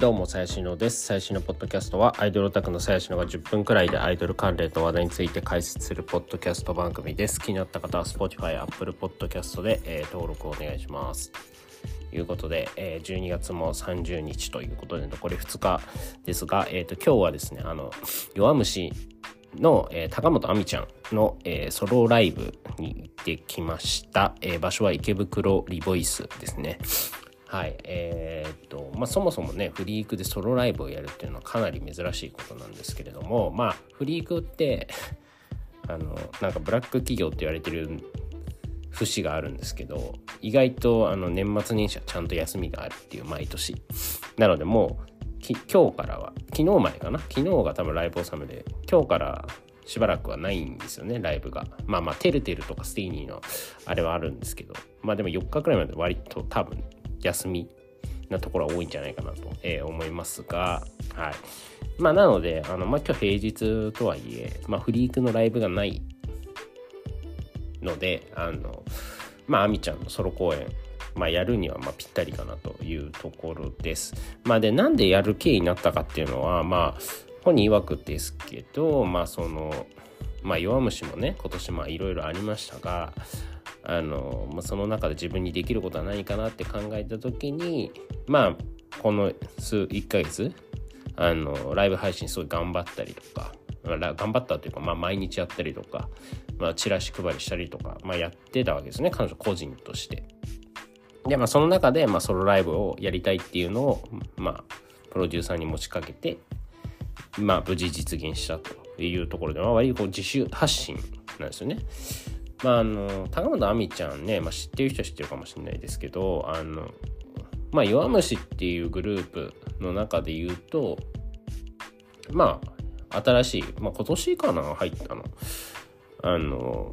どうも、さやしのです。最新のポッドキャストは、アイドルオタクのさやしのが10分くらいでアイドル関連の話題について解説するポッドキャスト番組です。気になった方は、Spotify、Apple Podcast で、えー、登録をお願いします。ということで、えー、12月も30日ということで、残り2日ですが、え、ー、と、今日はですね、あの、弱虫の、えー、高本亜美ちゃんの、えー、ソロライブに行ってきました。えー、場所は池袋リボイスですね。はい。えー、っと、まあ、そもそもね、フリークでソロライブをやるっていうのはかなり珍しいことなんですけれども、まあ、フリークって あの、なんかブラック企業って言われてる節があるんですけど、意外とあの年末年始はちゃんと休みがあるっていう毎年。なのでもう、今日からは、昨日までかな？昨日が多分ライブ納めで、今日からしばらくはないんですよね、ライブが。まあまあ、てるてるとかスティーニーのあれはあるんですけど、まあでも4日くらいまで割と多分休みなところは多いんじゃないかなと、えー、思いますが、はい。まあ、なので、あの、まあ、今日平日とはいえ、まあ、フリークのライブがないので、あの、まあ、アミちゃんのソロ公演、まあ、やるには、まあ、ぴったりかなというところです。まあ、で、なんでやる経緯になったかっていうのは、まあ、本人曰くですけど、まあ、その、まあ、弱虫もね、今年、まあ、いろいろありましたが、あの、まあ、その中で自分にできることは何かなって考えた時にまあこの数1ヶ月あのライブ配信すごい頑張ったりとか頑張ったというか、まあ、毎日やったりとか、まあ、チラシ配りしたりとか、まあ、やってたわけですね彼女個人として。でまあその中で、まあ、ソロライブをやりたいっていうのを、まあ、プロデューサーに持ちかけて、まあ、無事実現したというところで、まあ、割とこう自主発信なんですよね。まあ、あの高本亜美ちゃんね、まあ、知ってる人は知ってるかもしれないですけどあの、まあ、弱虫っていうグループの中で言うとまあ新しい、まあ、今年かな入ったの。あの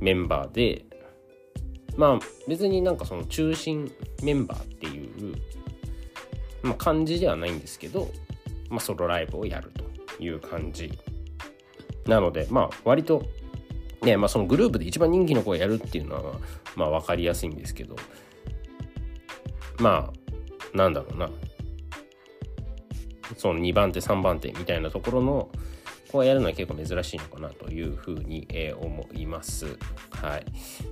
メンバーでまあ別になんかその中心メンバーっていう、まあ、感じではないんですけど、まあ、ソロライブをやるという感じなのでまあ割とねまあ、そのグループで一番人気の子がやるっていうのは、まあ、分かりやすいんですけどまあなんだろうなその2番手3番手みたいなところの子がやるのは結構珍しいのかなというふうに、え、思います。はい。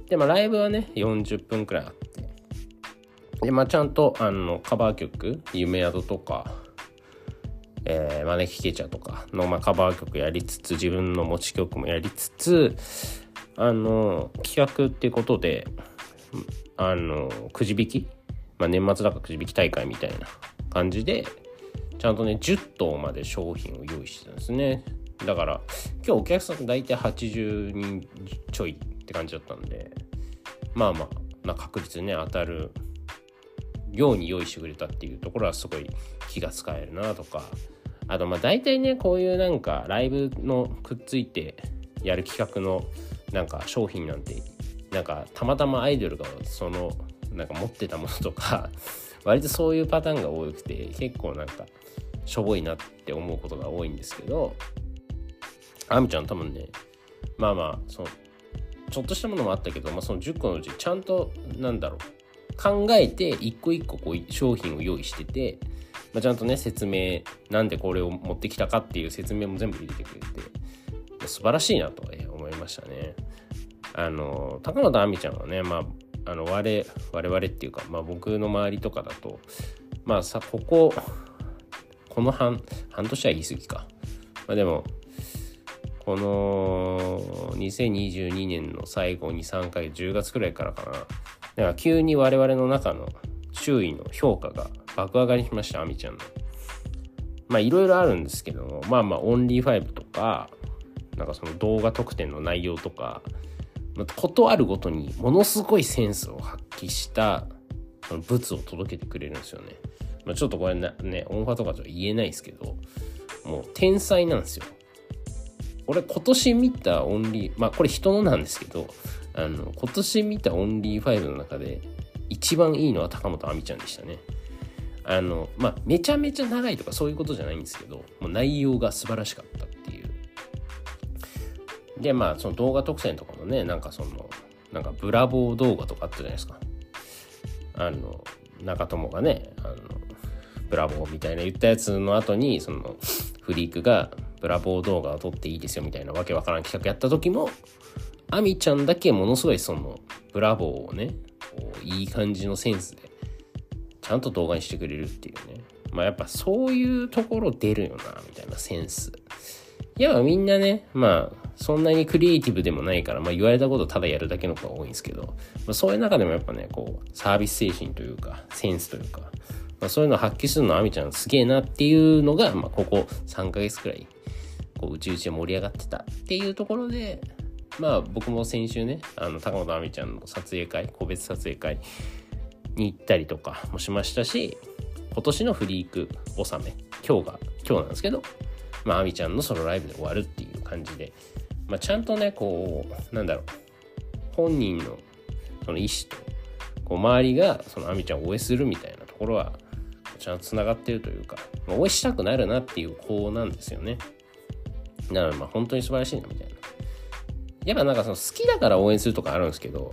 で、まあライブはね、40分くらいあって、で、まあちゃんとあのカバー曲、夢宿とか、えー、招きケチャとかの、まあ、カバー曲やりつつ自分の持ち曲もやりつつあの企画っていうことであのくじ引き、まあ、年末だからくじ引き大会みたいな感じでちゃんとね10頭まで商品を用意してたんですね。だから今日お客さん大体80人ちょいって感じだったんでまあまあ、まあ、確実にね当たるように用意してくれたっていうところはすごい気が使えるなとか。あとまあ大体ねこういうなんかライブのくっついてやる企画のなんか商品なんてなんかたまたまアイドルがそのなんか持ってたものとか 割とそういうパターンが多くて結構なんかしょぼいなって思うことが多いんですけど。あみちゃん多分ねまあまあそのちょっとしたものもあったけど、まあ、その10個のうちちゃんとなんだろう考えて一個一個こう商品を用意してて、まあ、ちゃんとね説明なんでこれを持ってきたかっていう説明も全部入れてくれて素晴らしいなと思いましたね。あの高野亜美ちゃんはね、まあ、あの我我々っていうか、まあ、僕の周りとかだとまあさこここの半半年は言い過ぎか、まあ、でもこの2022年の最後に3回10月くらいからかなだから急に我々の中の周囲の評価が爆上がりしました、あみちゃんの。まあいろいろあるんですけども、まあまあオンリー5とか、なんかその動画特典の内容とか、ことあるごとにものすごいセンスを発揮したその物を届けてくれるんですよね。まあ、ちょっとこれね、音波とかとは言えないですけど、もう天才なんですよ。俺今年見たオンリー、まあこれ人のなんですけど、あの今年見たオンリー5の中で一番いいのは高本亜美ちゃんでしたね。あのまあめちゃめちゃ長いとかそういうことじゃないんですけどもう内容が素晴らしかったっていう。でまあその動画特選とかもねなんかそのなんかブラボー動画とかあったじゃないですか。あの長友がねあのブラボーみたいな言ったやつの後にそのフリークがブラボー動画を撮っていいですよみたいなわけわからん企画やった時もアミちゃんだけものすごいそのブラボーをねいい感じのセンスでちゃんと動画にしてくれるっていうね。まあやっぱそういうところ出るよなみたいなセンス。いやみんなねまあそんなにクリエイティブでもないから、まあ、言われたことただやるだけの子が多いんですけど、まあ、そういう中でもやっぱねこうサービス精神というかセンスというか、まあ、そういうのを発揮するのはあみちゃんすげえなっていうのが、まあ、ここ3ヶ月くらいこううちうちで盛り上がってたっていうところでまあ僕も先週ねあの高本あみちゃんの撮影会個別撮影会に行ったりとかもしましたし今年のフリーク納め今日が今日なんですけどまああみちゃんのソロライブで終わるっていう感じでまあ、ちゃんとねこうなんだろう本人のその意思とこう周りがその亜美ちゃんを応援するみたいなところはちゃんとつながってるというか、まあ、応援したくなるなっていう子なんですよね。だからまあ本当に素晴らしいなみたいな。やっぱなんかその好きだから応援するとかあるんですけど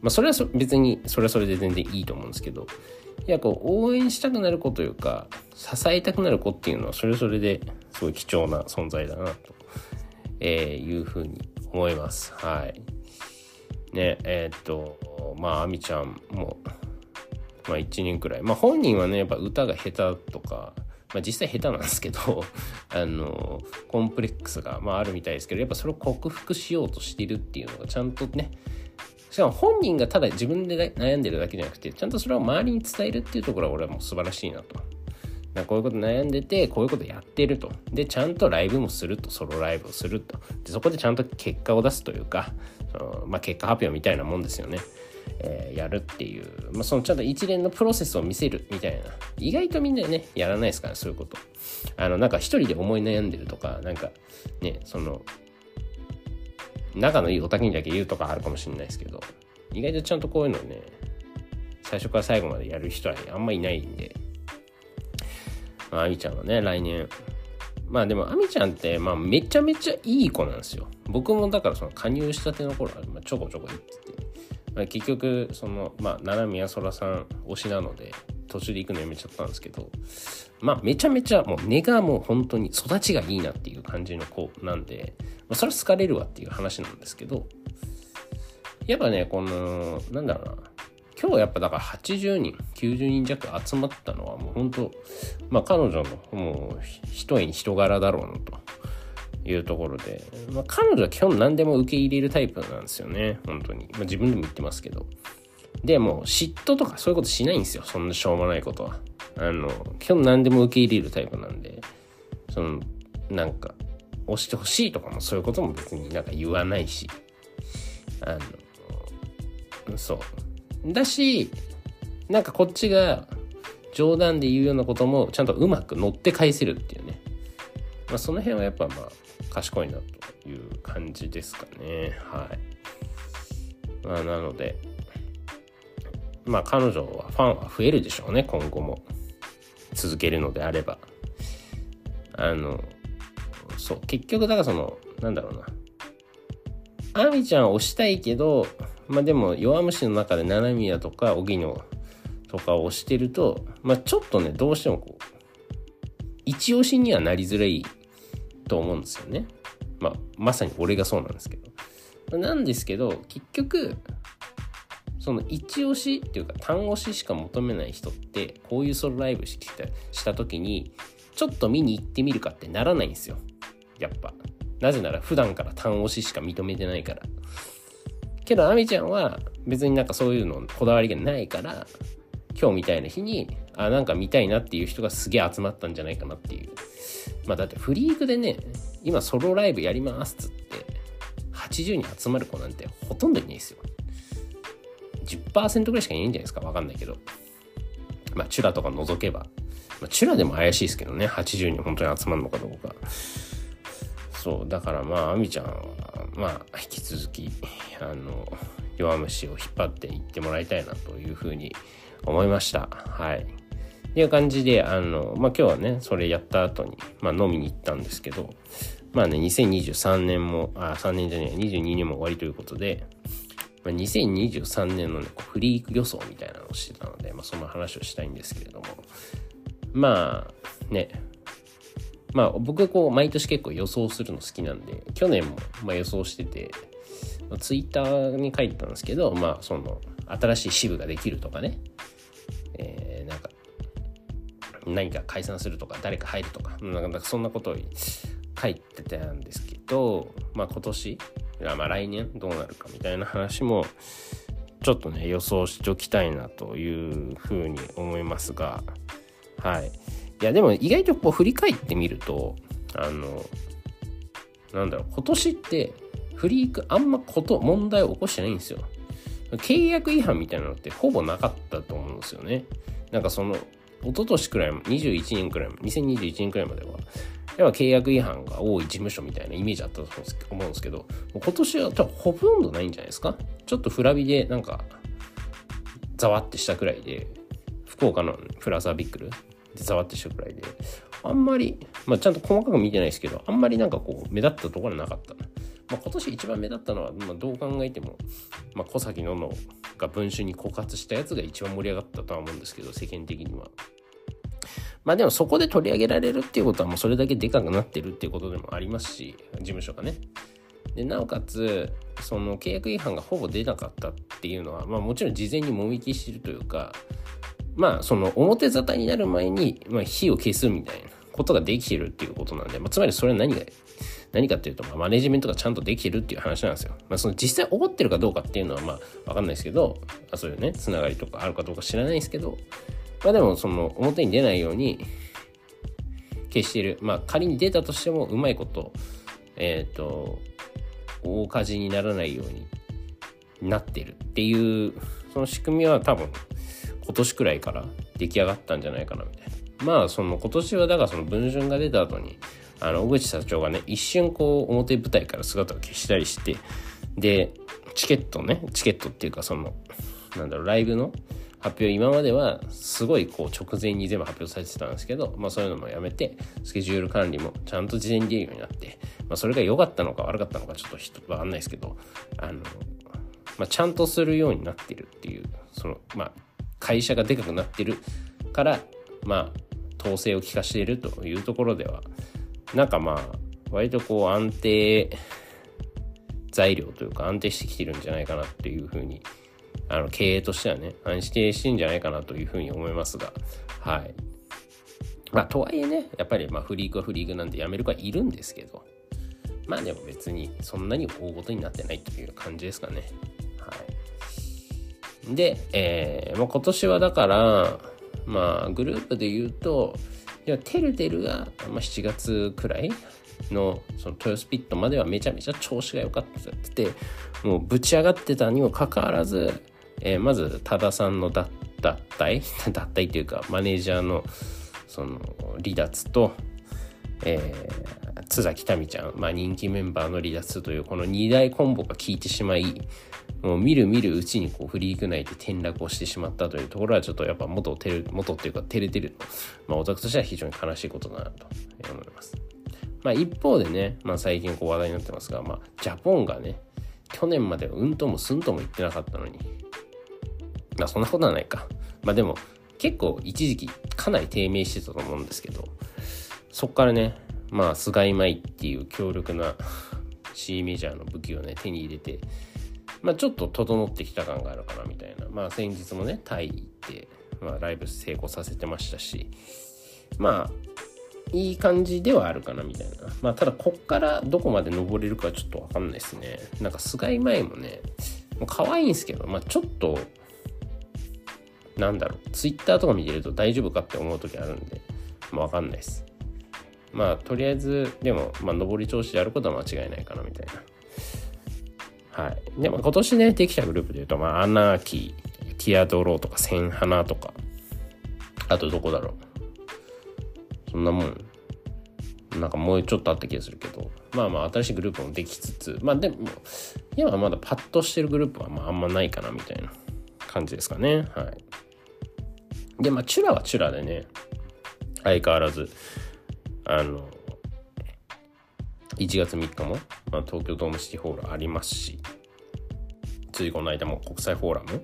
まあそれは別にそれはそれで全然いいと思うんですけどいやこう応援したくなる子というか支えたくなる子っていうのはそれぞれですごい貴重な存在だなとえー、いうふうに思います。はい。ね、えー、っと、まあ、あみちゃんも、まあ、1年くらい。まあ、本人はね、やっぱ歌が下手とか、まあ、実際下手なんですけど、あの、コンプレックスが、まあ、あるみたいですけど、やっぱそれを克服しようとしてるっていうのがちゃんとね、しかも本人がただ自分で悩んでるだけじゃなくて、ちゃんとそれを周りに伝えるっていうところは俺はもう素晴らしいなと。こういうこと悩んでてこういうことやってると。でちゃんとライブもすると。ソロライブをすると。でそこでちゃんと結果を出すというかその、まあ、結果発表みたいなもんですよね、えー、やるっていう、まあ、そのちゃんと一連のプロセスを見せるみたいな意外とみんなねやらないですからそういうことあのなんか一人で思い悩んでるとかなんかねその仲のいいおたけにだけ言うとかあるかもしれないですけど意外とちゃんとこういうのね最初から最後までやる人はあんまいないんでまあ、あみちゃんはね、来年。まあでも、あみちゃんって、まあ、めちゃめちゃいい子なんですよ。僕もだから、その加入したての頃は、ま、ちょこちょこ行ってて、まあ、結局、その、まあ、七宮空さん推しなので、途中で行くのやめちゃったんですけど、まあ、めちゃめちゃ、もう根がもう本当に育ちがいいなっていう感じの子なんで、まあ、それは好かれるわっていう話なんですけど、やっぱね、この、なんだろうな、今日やっぱだから80人、90人弱集まったのはもう本当、まあ彼女のもう一重に人柄だろうなと。いうところで、まあ彼女は基本何でも受け入れるタイプなんですよね、本当に。まあ自分でも言ってますけど。で、も嫉妬とかそういうことしないんですよ、そんなしょうもないことは。あの、基本何でも受け入れるタイプなんで、その、なんか、押してほしいとかもそういうことも別になんか言わないし、あの、そう。だし、なんかこっちが冗談で言うようなこともちゃんとうまく乗って返せるっていうね。まあその辺はやっぱまあ賢いなという感じですかね。はい。まあなので、まあ彼女はファンは増えるでしょうね、今後も。続けるのであれば。あの、そう、結局だからその、なんだろうな。アミちゃんを押したいけど、まあでも弱虫の中で七宮とか荻野とかを押してると、まあちょっとね、どうしてもこう、一押しにはなりづらいと思うんですよね。まあまさに俺がそうなんですけど。なんですけど、結局、その一押しっていうか単押ししか求めない人ってこういうソロライブしたした時にちょっと見に行ってみるかってならないんですよやっぱなぜなら普段から単押ししか認めてないからけど、アミちゃんは別になんかそういうのこだわりがないから、今日みたいな日に、あ、なんか見たいなっていう人がすげえ集まったんじゃないかなっていう。まあだってフリークでね、今ソロライブやりますっつって、80人集まる子なんてほとんどいないですよ。10%ぐらいしかいないんじゃないですかわかんないけど。まあ、チュラとか除けば。まあ、チュラでも怪しいですけどね、80人本当に集まるのかどうか。そう、だからまあ、アミちゃんは、まあ、引き続き、あの、弱虫を引っ張っていってもらいたいなというふうに思いました。はい。っていう感じで、あの、まあ今日はね、それやった後に、まあ飲みに行ったんですけど、まあね、2023年も、あ、3年じゃねえ、22年も終わりということで、まあ、2023年のね、フリーク予想みたいなのをしてたので、まあその話をしたいんですけれども、まあねまあ僕こう毎年結構予想するの好きなんで去年もま予想しててツイッターに書いてたんですけどまあその新しい支部ができるとかね、えー、なんか何か解散するとか誰か入るとか。なんかそんなことを書いてたんですけどまあ今年まあ来年？どうなるかみたいな話もちょっとね予想しておきたいなというふうに思いますが。はい。いやでも意外とこう振り返ってみるとあのなんだろう今年ってフリークあんまこと問題を起こしてないんですよ。契約違反みたいなのってほぼなかったと思うんですよねなんかその一昨年くらい21年くらい2021年くらいまではやっぱ契約違反が多い事務所みたいなイメージあったと思うんですけど今年は多分ほとんどないんじゃないですか？ちょっとフラビでなんかざわってしたくらいで福岡のフラザービックルでざわってしたくらいで、あんまり、まあ、ちゃんと細かく見てないですけど、あんまりなんかこう、目立ったところはなかった。まあ、今年一番目立ったのは、まあ、どう考えても、まあ、小崎ののが文春に枯渇したやつが一番盛り上がったとは思うんですけど、世間的には。まあでもそこで取り上げられるっていうことはもうそれだけでかくなってるっていうことでもありますし、事務所がね。でなおかつ、その契約違反がほぼ出なかったっていうのは、まあもちろん事前にもみ消してるというか、まあその表沙汰になる前に、まあ、火を消すみたいなことができてるっていうことなんで、まあ、つまりそれは何が何かっていうと、まあ、マネジメントがちゃんとできてるっていう話なんですよ。まあ、その実際起こってるかどうかっていうのはまあわかんないですけど、あそういうね、つながりとかあるかどうか知らないですけど、まあでもその表に出ないように消している。まあ仮に出たとしてもうまいこと、えっ、ー、と、大火事にならないようになってるっていう、その仕組みは多分今年くらいから出来上がったんじゃないかなみたいな。まあその今年はだからその文春が出た後にあの小口社長がね一瞬こう表舞台から姿を消したりしてでチケットねチケットっていうかそのなんだろうライブの発表今まではすごいこう直前に全部発表されてたんですけど、まあ、そういうのもやめてスケジュール管理もちゃんと事前に出るようになって、まあ、それが良かったのか悪かったのかちょっとわかんないですけどあの、まあ、ちゃんとするようになってるっていうそのまあ会社がでかくなってるからまあ統制を効かしているというところではなんかまあ割とこう安定材料というか安定してきてるんじゃないかなっていうふうにあの経営としてはね安定してるんじゃないかなというふうに思いますがはい。まあとはいえねやっぱりまあフリークはフリークなんでやめる子はいるんですけどまあでも別にそんなに大ごとになってないという感じですかね。はい。で、えーまあ、今年はだから、まあ、グループで言うと、いや、てるてるが、まあ、7月くらいの、その豊洲ピットまではめちゃめちゃ調子が良かったってて、もうぶち上がってたにもかかわらず、えー、まず、多田さんの脱退。脱退というか、マネージャーの、その、離脱と、えー、津崎民ちゃん、まあ、人気メンバーの離脱というこの2大コンボが効いてしまいもう見る見るうちにこうフリーク内で転落をしてしまったというところはちょっとやっぱ元てる元っていうか照れてるまあオタクとしては非常に悲しいことだなと思います。まあ一方でね、まあ最近こう話題になってますが、まあジャポンがね、去年までうんともすんとも言ってなかったのに、まあそんなことはないか。まあでも結構一時期かなり低迷してたと思うんですけど、そっからね、まあ菅井舞っていう強力な C メジャーの武器をね手に入れて、まあ、ちょっと整ってきた感があるかなみたいな。まあ、先日もね、タイ行って、まあ、ライブ成功させてましたし、まあ、いい感じではあるかなみたいな。まあ、ただ、こっからどこまで登れるかちょっとわかんないですね。なんか、菅井前もね、もう可愛いんですけど、まあ、ちょっと、なんだろう、ツイッターとか見てると大丈夫かって思う時あるんで、まあ、わかんないです。まあ、とりあえず、でも、まあ、上り調子でやることは間違いないかなみたいな。はい。でも今年ね、できたグループで言うと、まあ、アナーキー、ティアドローとか、センハナとか、あとどこだろう。そんなもん。なんかもうちょっとあった気がするけど、まあまあ新しいグループもできつつ、まあでも、今はまだパッとしてるグループはまああんまないかなみたいな感じですかね。はい。で、まあチュラはチュラでね、相変わらず、あの、1月3日も、まあ、東京ドームシティホールありますしついこの間も国際フォーラム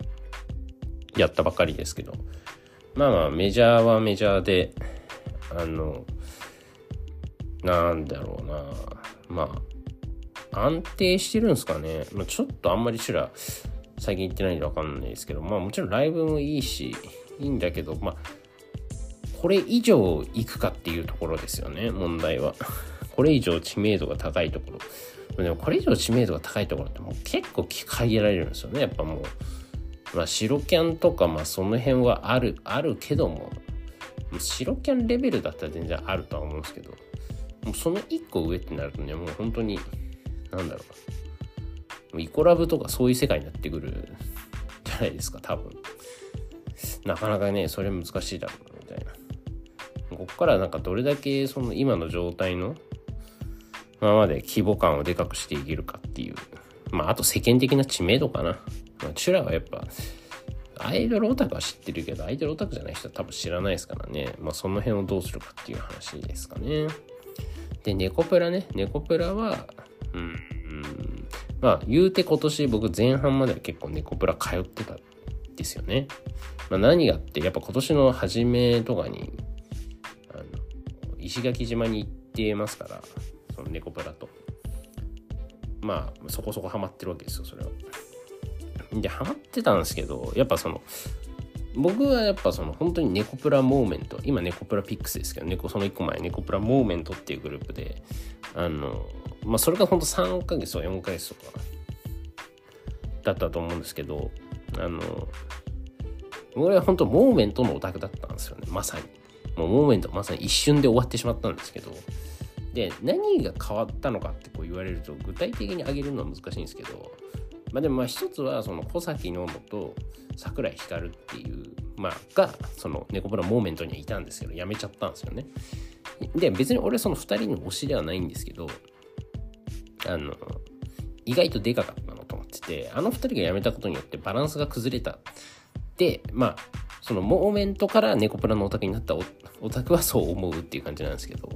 やったばかりですけどまあまあメジャーはメジャーであのなんだろうなまあ安定してるんですかね、まあ、ちょっとあんまりちら最近行ってないんで分かんないですけどまあもちろんライブもいいしいいんだけどまあこれ以上行くかっていうところですよね問題は。これ以上知名度が高いところ。でもこれ以上知名度が高いところってもう結構限られるんですよね。やっぱもうまあ白キャンとかまあその辺はあるあるけども。白キャンレベルだったら全然あるとは思うんですけど。もうその1個上ってなるとねもう本当になんだろう。イコラブとかそういう世界になってくるじゃないですか多分。なかなかねそれ難しいだろうみたいな。こっからなんかどれだけその今の状態のままで規模感をでかくしていけるかっていう。まああと世間的な知名度かな、まあ、チュラはやっぱアイドルオタクは知ってるけどアイドルオタクじゃない人は多分知らないですからね。まあその辺をどうするかっていう話ですかね。で、ネコプラね。ネコプラは、うん、うん、まあ、言うて今年僕前半までは結構ネコプラ通ってたんですよね。まあ、何がって、やっぱ今年の初めとかに、あの、石垣島に行ってますから、そのネコプラと。まあ、そこそこハマってるわけですよ、それは。で、ハマってたんですけど、やっぱその、僕はやっぱその本当にネコプラモーメント今ネコプラピックスですけど猫その1個前ネコプラモーメントっていうグループであのまあそれが本当3ヶ月とか4ヶ月とかだったと思うんですけどあの俺は本当モーメントのオタクだったんですよねまさにもうモーメントまさに一瞬で終わってしまったんですけどで何が変わったのかってこう言われると具体的に挙げるのは難しいんですけどまあでもまあ一つはその小崎野乃と桜井光っていう、まあ、がその猫ブラモーメントにはいたんですけど辞めちゃったんですよね。で別に俺その2人の推しではないんですけどあの意外とでかかったのと思っててあの2人が辞めたことによってバランスが崩れたでまあそのモーメントから猫プラのオタクになったオタクはそう思うっていう感じなんですけど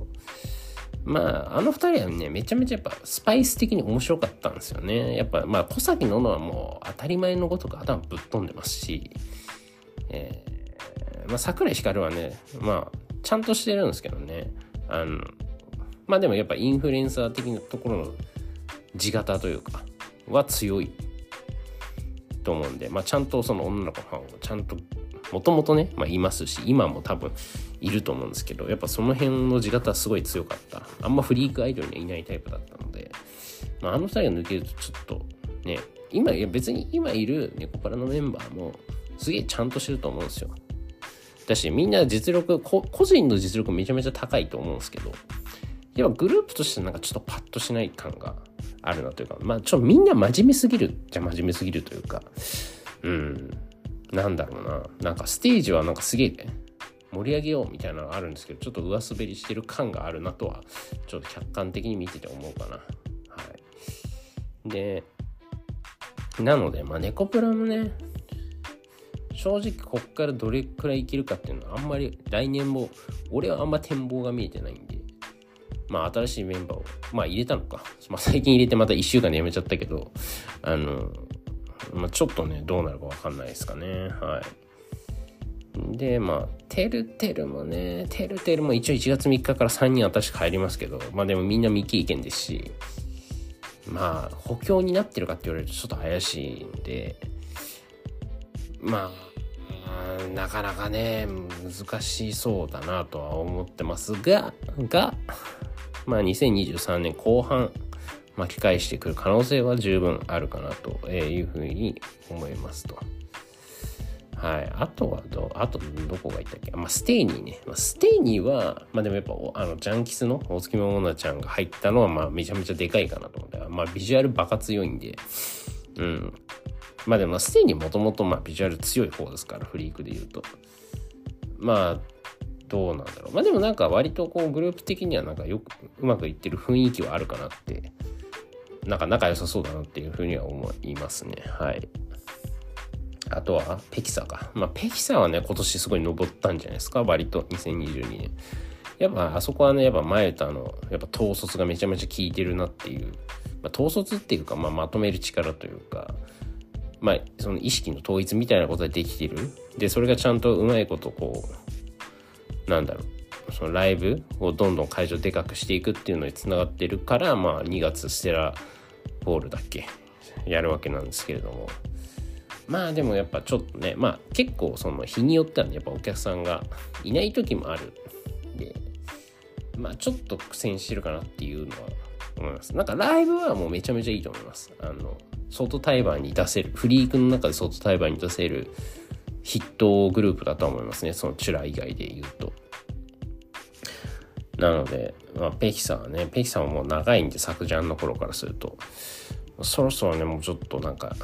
まあ、あの二人はね、めちゃめちゃやっぱスパイス的に面白かったんですよね。やっぱ、まあ、小崎ののはもう当たり前のごとく頭ぶっ飛んでますし、えー、まあ、桜井光はね、まあ、ちゃんとしてるんですけどね。あの、まあでもやっぱインフルエンサー的なところの地形というか、は強いと思うんで、まあちゃんとその女の子のファンをちゃんともともとね、まあ、いますし今も多分いると思うんですけどやっぱその辺の地形はすごい強かった。あんまフリークアイドルにはいないタイプだったので、まあ、あの2人が抜けるとちょっとね今いや別に今いるネコパラのメンバーもすげえちゃんとしてると思うんですよ。だしみんな実力個人の実力めちゃめちゃ高いと思うんですけどやっぱグループとしてなんかちょっとパッとしない感があるなというかまあちょっとみんな真面目すぎるじゃ真面目すぎるというかうん。なんだろうな。なんかステージはなんかすげえ盛り上げようみたいなのがあるんですけどちょっと上滑りしてる感があるなとはちょっと客観的に見てて思うかな。はい。でなのでまあネコプラもね正直こっからどれくらいいけるかっていうのはあんまり来年も俺はあんま展望が見えてないんでまあ新しいメンバーをまあ入れたのか、まあ、最近入れてまた1週間で辞めちゃったけどあのまあ、ちょっとね、どうなるかわかんないですかね。はい。で、まあ、てるてるもね、てるてるも一応1月3日から3人私帰りますけど、まあでもみんな未経験ですし、まあ、補強になってるかって言われるとちょっと怪しいんで、まあ、なかなかね、難しそうだなとは思ってますが、が、まあ2023年後半、巻き返してくる可能性は十分あるかなというふうに思いますと。はい。あとはど、あとどこがいたっけ？まあ、ステイニーね。まあ、ステイニーは、まあでもやっぱ、あの、ジャンキスの大月桃奈ちゃんが入ったのは、まあ、めちゃめちゃでかいかなと思って。まあ、ビジュアルバカ強いんで、うん。まあでも、ステイニーもともと、ま、ビジュアル強い方ですから、フリークで言うと。まあ、どうなんだろう。まあでもなんか割とこうグループ的にはなんかよくうまくいってる雰囲気はあるかなってなんか仲良さそうだなっていうふうには思いますね。はい。あとは、ペキサか。まあ、ペキサはね、今年すごい登ったんじゃないですか、割と、2022年。やっぱ、あそこはね、やっぱ前とあの、やっぱ統率がめちゃめちゃ効いてるなっていう、まあ、統率っていうか、まあ、まとめる力というか、まあ、その意識の統一みたいなことができてる。で、それがちゃんとうまいこと、こう、なんだろう、そのライブをどんどん会場でかくしていくっていうのにつながってるからまあ2月ステラボールだっけ？やるわけなんですけれども。まあでもやっぱちょっとねまあ結構その日によってはねやっぱお客さんがいない時もあるでまあちょっと苦戦してるかなっていうのは思います。なんかライブはもうめちゃめちゃいいと思います。あの外対バンに出せるフリークの中で外対バンに出せる筆頭グループだとは思いますね。そのチュラ以外で言うと。なので、まあ、ペキさんはねペキさんはもう長いんで作ジャンの頃からすると。そろそろねもうちょっとなんか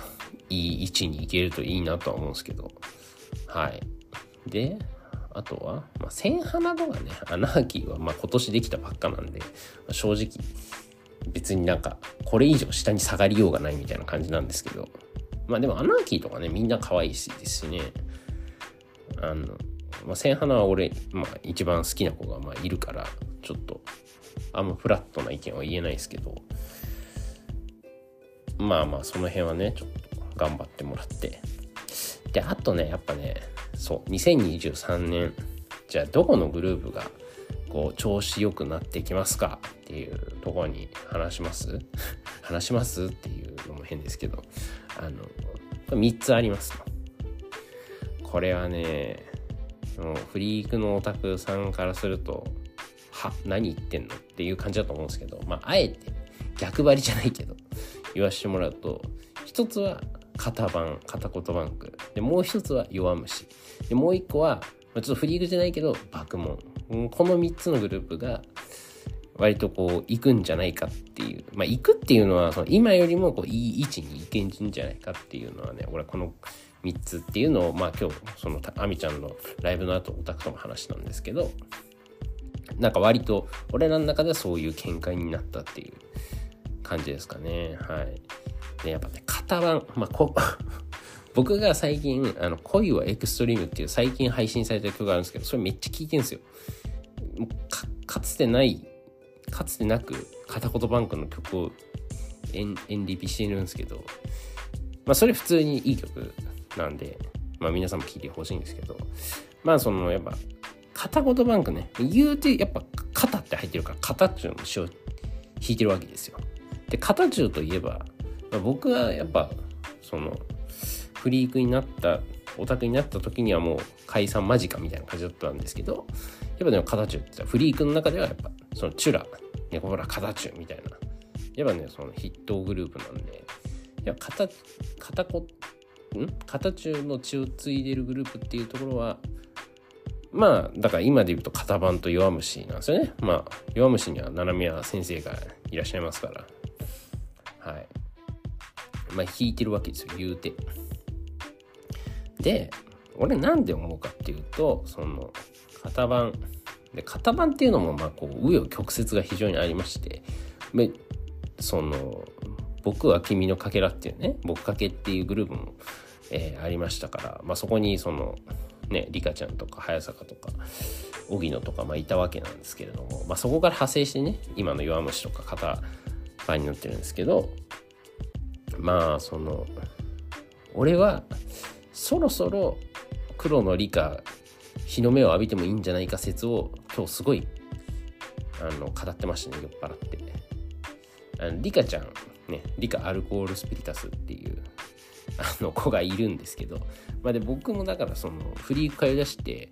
いい位置に行けるといいなとは思うんですけど。はい。であとは、まあ、千花とかねアナーキーはまあ今年できたばっかなんで、まあ、正直別になんかこれ以上下に下がりようがないみたいな感じなんですけど。まあでもアナーキーとかねみんな可愛いしですね。あの、まあ、千花は俺、まあ、一番好きな子がまあいるからちょっとあんまフラットな意見は言えないですけどまあまあその辺はねちょっと頑張ってもらって。であとねやっぱねそう2023年じゃあどこのグループがこう調子良くなってきますか？っていうところに話します？話します？っていうのも変ですけどあの3つありますこれはねフリークのオタクさんからするとは何言ってんのっていう感じだと思うんですけどまああえて逆張りじゃないけど言わしてもらうと一つは型番片言バンクでもう一つは弱虫。でもう一個はちょっとフリークじゃないけど爆問。この3つのグループが割とこう行くんじゃないかっていう。まあ行くっていうのはその今よりもこういい位置に行けんじゃないかっていうのはね俺はこの3つっていうのをまあ今日そのあみちゃんのライブの後オタクとも話したんですけどなんか割と俺らの中ではそういう見解になったっていう感じですかね。はい。でやっぱね型番まあこ 僕が最近、あの、恋はエクストリームっていう最近配信された曲があるんですけど、それめっちゃ聴いてるんですよ。かつてない、かつてなく片言バンクの曲を演演リピしてるんですけど、まあそれ普通にいい曲。なんで、まあ皆さんも聴いてほしいんですけど、まあそのやっぱ、片言バンクね、言うてやっぱ肩って入ってるから、肩っていうのを弾いてるわけですよ。で、肩中といえば、まあ、僕はやっぱ、その、フリークになったオタクになった時にはもう解散間近みたいな感じだったんですけどやっぱでも形ってたフリークの中ではやっぱそのチュラ猫ほら形みたいなやっぱねその筆頭グループなんでいや片片子ん？片中の血を継いでるグループっていうところはまあだから今で言うと型番と弱虫なんですよね。まあ弱虫には七宮先生がいらっしゃいますから。はい。まあ弾いてるわけですよ言うて。で俺なんで思うかっていうとその型番。で型番っていうのもまあこう紆余曲折が非常にありまして。その僕は君のかけらっていうね僕かけっていうグループも、えー、ありましたから、まあ、そこにそのねリカちゃんとか早坂とか荻野とかまあいたわけなんですけれども、まあ、そこから派生してね今の弱虫とか型番になってるんですけどまあその俺はそろそろ黒の理科日の目を浴びてもいいんじゃないか説を今日すごいあの語ってましたね酔っ払って。あのリカちゃんねリカアルコールスピリタスっていうあの子がいるんですけど、まあ、で僕もだからそのフリーク通い出して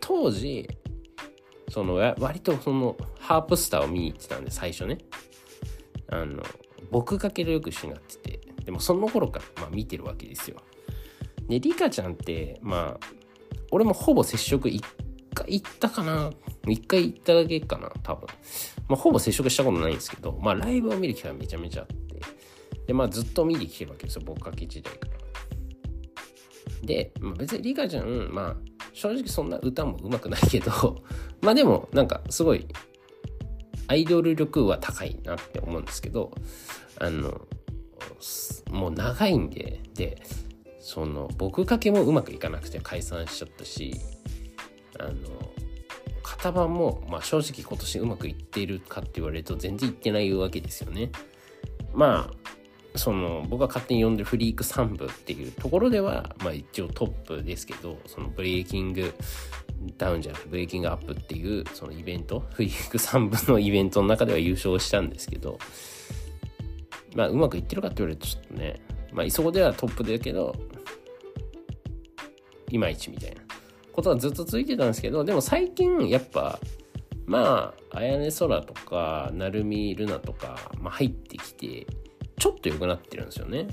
当時その割とそのハープスターを見に行ってたんで最初ねあの僕かけるよく一緒になっててでもその頃からまあ見てるわけですよで、リカちゃんって、まあ、俺もほぼ接触1回行ったかな ?1 回行っただけかな多分。まあ、ほぼ接触したことないんですけど、まあ、ライブを見る機会めちゃめちゃあって。で、まあ、ずっと見に来てるわけですよ、僕かけ時代から。で、まあ、別にリカちゃん、まあ、正直そんな歌も上手くないけど、まあでも、なんか、すごい、アイドル力は高いなって思うんですけど、あの、もう長いんで、で、その僕かけもうまくいかなくて解散しちゃったしあの型番も、まあ、正直今年うまくいっているかって言われると全然いってないわけですよね。まあその僕が勝手に呼んでるフリーク3部っていうところでは、まあ、一応トップですけどそのブレイキングダウンじゃなくてブレイキングアップっていうそのイベントフリーク3部のイベントの中では優勝したんですけどまあうまくいってるかって言われるとちょっとねまあそこではトップだけどいまいちみたいな。ことがずっと続いてたんですけどでも最近やっぱまあ綾音空とか成海ルナとか、まあ、入ってきてちょっと良くなってるんですよね。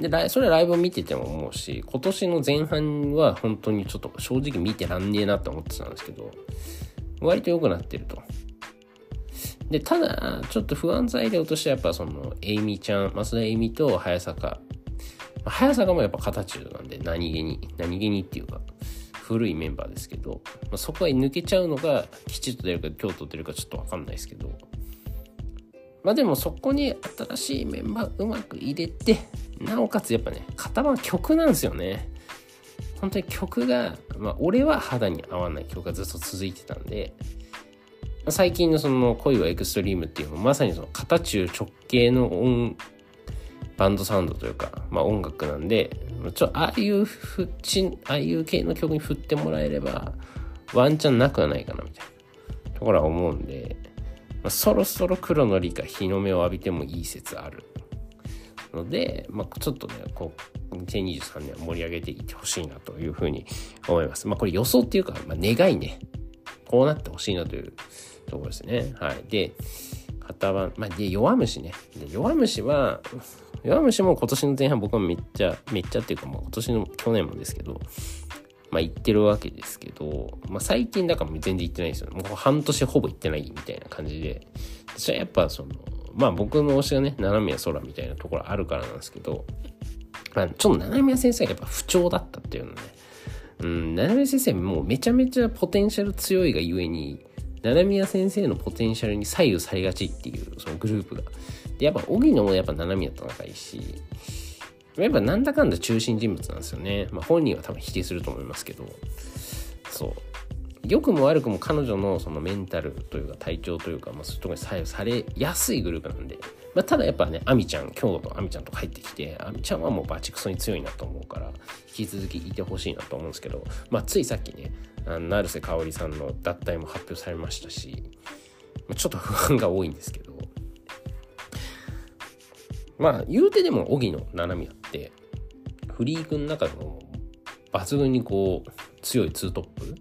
で、それはライブを見てても思うし、今年の前半は本当にちょっと正直見てらんねえなって思ってたんですけど、割と良くなってると。で、ただ、ちょっと不安材料としてはやっぱその、エイミちゃん、増田エイミと早坂。早坂もやっぱ形なんで、何気に、何気にっていうか、古いメンバーですけど、まあ、そこは抜けちゃうのが、きちっと出るか、京都出るかちょっとわかんないですけど、まあでもそこに新しいメンバーうまく入れて、なおかつやっぱね、型番曲なんですよね。本当に曲が、まあ俺は肌に合わない曲がずっと続いてたんで、最近のその恋はエクストリームっていうのもまさにその型中直系の音、バンドサウンドというか、まあ音楽なんで、ちょああいうふち、ああいう系の曲に振ってもらえれば、ワンチャンなくはないかなみたいなところは思うんで、まあ、そろそろ黒の理科日の目を浴びてもいい説あるので、まあ、ちょっとねこう2023年は盛り上げていってほしいなというふうに思います。まあ、これ予想っていうか、まあ、願いねこうなってほしいなというところですね。はい、で型番、まあ、で弱虫ねで弱虫は弱虫も今年の前半僕はめっちゃめっちゃっていうかもう今年の去年もですけどまあ行ってるわけですけど、まあ最近だから全然行ってないですよ。もう半年ほぼ行ってないみたいな感じで。それはやっぱその、まあ僕の推しがね、七宮空みたいなところあるからなんですけど、まあちょっと七宮先生がやっぱ不調だったっていうのね。うん、七宮先生もうめちゃめちゃポテンシャル強いがゆえに、七宮先生のポテンシャルに左右されがちっていう、そのグループが。で、やっぱ荻野もやっぱ七宮と仲いいし、やっぱなんだかんだ中心人物なんですよね。まあ本人は多分否定すると思いますけど、そう。良くも悪くも彼女のそのメンタルというか体調というか、まあ、そういうところに左右されやすいグループなんで、まあ、ただやっぱね、アミちゃん、京都とアミちゃんと入ってきて、アミちゃんはもうバチクソに強いなと思うから、引き続きいてほしいなと思うんですけど、まあ、ついさっきね、あの成瀬香織さんの脱退も発表されましたし、ちょっと不安が多いんですけど、まあ、言うてでも、荻野七海ってフリークの中でも抜群にこう強いツートップ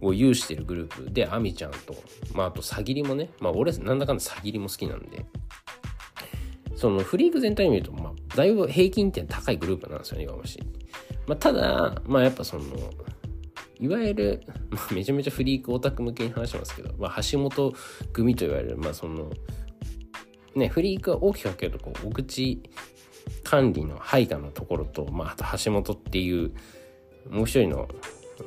を有してるグループでアミちゃんと、まあ、あとさぎりもね、まあ、俺なんだかんださぎりも好きなんでそのフリーク全体に見ると、まあ、だいぶ平均点高いグループなんですよね今もし、まあ、ただまあやっぱそのいわゆる、まあ、めちゃめちゃフリークオタク向けに話しますけど、まあ、橋本組と言われる、まあ、そのねフリークは大きく分けるとこうお口管理の配下のところと、まあ、あと橋本っていうもう一人の、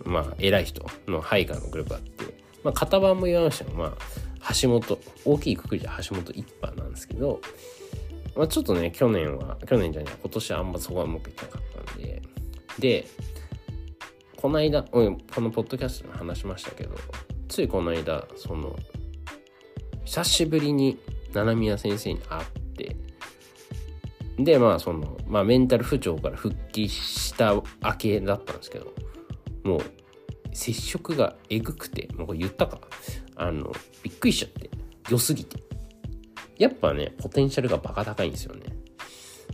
まあ、偉い人の配下のグループがあって、まあ、型番も言わましたが、まあ、橋本大きいくくりで橋本一派なんですけど、まあ、ちょっとね去年は去年じゃねえ今年はあんまそこはうまくいかなかったんででこの間このポッドキャストで話しましたけどついこの間その久しぶりに七宮先生に会ってでまあその、まあ、メンタル不調から復帰した明けだったんですけどもう接触がえぐくてもうこれ言ったか。あのびっくりしちゃって良すぎて。やっぱねポテンシャルがバカ高いんですよね。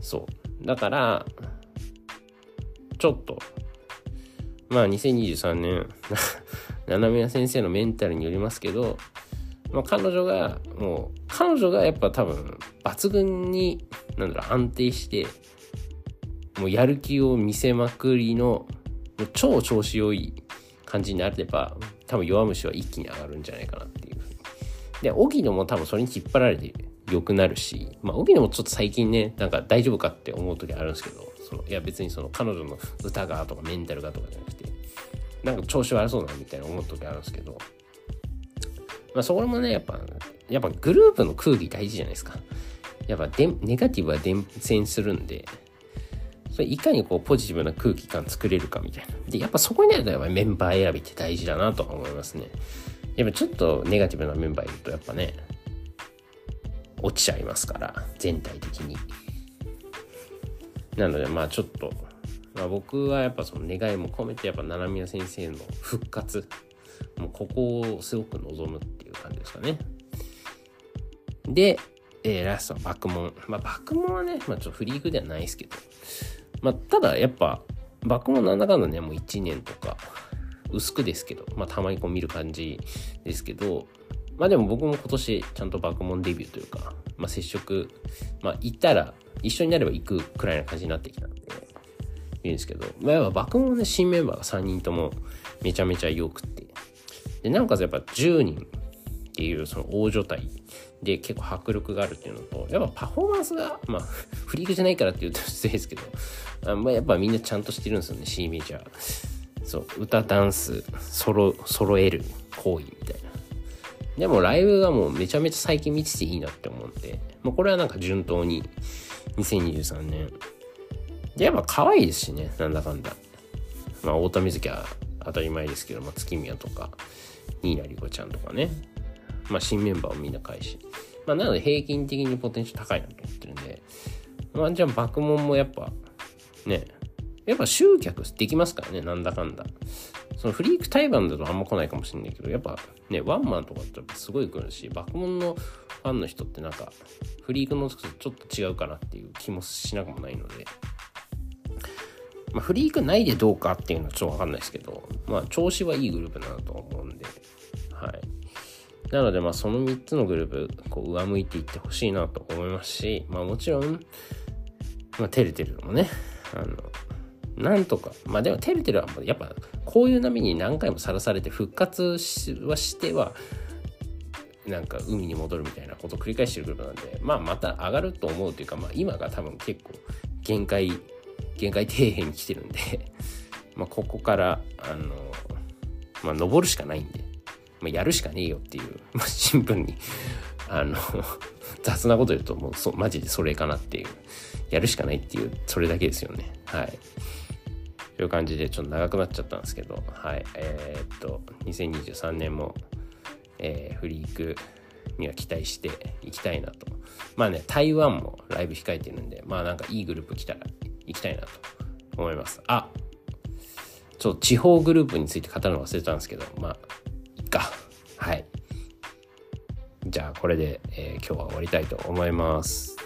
そう。だからちょっとまあ2023年七宮先生のメンタルによりますけどまあ、彼女がもう彼女がやっぱ多分抜群になんだろう安定してもうやる気を見せまくりのもう超調子良い感じになれば多分弱虫は一気に上がるんじゃないかなっていうで荻野も多分それに引っ張られて良くなるしまあ荻野もちょっと最近ねなんか大丈夫かって思う時あるんですけどそのいや別にその彼女の歌がとかメンタルがとかじゃなくてなんか調子悪そうなみたいな思う時あるんですけどまあ、そこもね、やっぱ、やっぱグループの空気大事じゃないですか。やっぱで、ネガティブは伝染するんで、それいかにこうポジティブな空気感作れるかみたいな。で、やっぱそこにあるとやっぱメンバー選びって大事だなとは思いますね。やっぱちょっとネガティブなメンバーいるとやっぱね、落ちちゃいますから、全体的に。なのでまあちょっと、まあ、僕はやっぱその願いも込めてやっぱ七宮先生の復活もうここをすごく望むってう感じですかね。で、えー、ラストは爆問。まあ爆問はね、まあちょっとフリークではないですけど、まあただやっぱ爆問なんだかんだね、もう1年とか薄くですけど、まあたまにこう見る感じですけど、まあでも僕も今年ちゃんと爆問デビューというか、まあ接触、まあ行ったら一緒になれば行くくらいな感じになってきたんで、いいんですけど、まあやっぱ爆問ね、新メンバーが3人ともめちゃめちゃ良くって、で、なおかつやっぱ10人っていうその大所帯で結構迫力があるっていうのと、やっぱパフォーマンスが、まあ、フリークじゃないからって言うと失礼ですけど、あまあ、やっぱみんなちゃんとしてるんですよね、C メジャー。そう、歌、ダンス、ソロ、揃える行為みたいな。でもライブがもうめちゃめちゃ最近見てていいなって思うんで、もうこれはなんか順当に2023年。で、やっぱ可愛いですしね、なんだかんだ。まあ、太田瑞希は当たり前ですけど、まあ、月宮とか、ニーナリコちゃんとかね。まあ、新メンバーをみんな返し。まあ、なので平均的にポテンシャル高いなと思ってるんで、まあ、じゃあ、爆問もやっぱ、ね、やっぱ集客できますからね、なんだかんだ。そのフリーク対バンだとあんま来ないかもしれないけど、やっぱね、ワンマンとかってやっぱすごい来るし、爆問のファンの人ってなんか、フリークのとちょっと違うかなっていう気もしなくもないので、まあ、フリークないでどうかっていうのはちょっとわかんないですけど、まあ、調子はいいグループだなと思うんで、はい。なので、まあ、その3つのグループ、こう、上向いていってほしいなと思いますし、まあ、もちろん、まあ、照れてるのもね、あの、なんとか、まあでも、てるてるは、やっぱ、こういう波に何回もさらされて復活はしては、なんか海に戻るみたいなことを繰り返してるグループなんで、まあまた上がると思うというか、まあ今が多分結構限界限界底辺に来てるんでまあここからあのまあ登るしかないんで、まあ、やるしかねえよっていう、まあ、シンプルにあの 雑なこと言うともうそマジでそれかなっていう。やるしかないっていうそれだけですよね。はい。という感じでちょっと長くなっちゃったんですけどはい。えー、っと2023年も、えー、フリークには期待していきたいなと。まあね台湾もライブ控えてるんでまあなんかいいグループ来たらいきたいなと思います。あちょっと地方グループについて語るの忘れたんですけど、まあ、か。はい。じゃあ、これで、えー、今日は終わりたいと思います。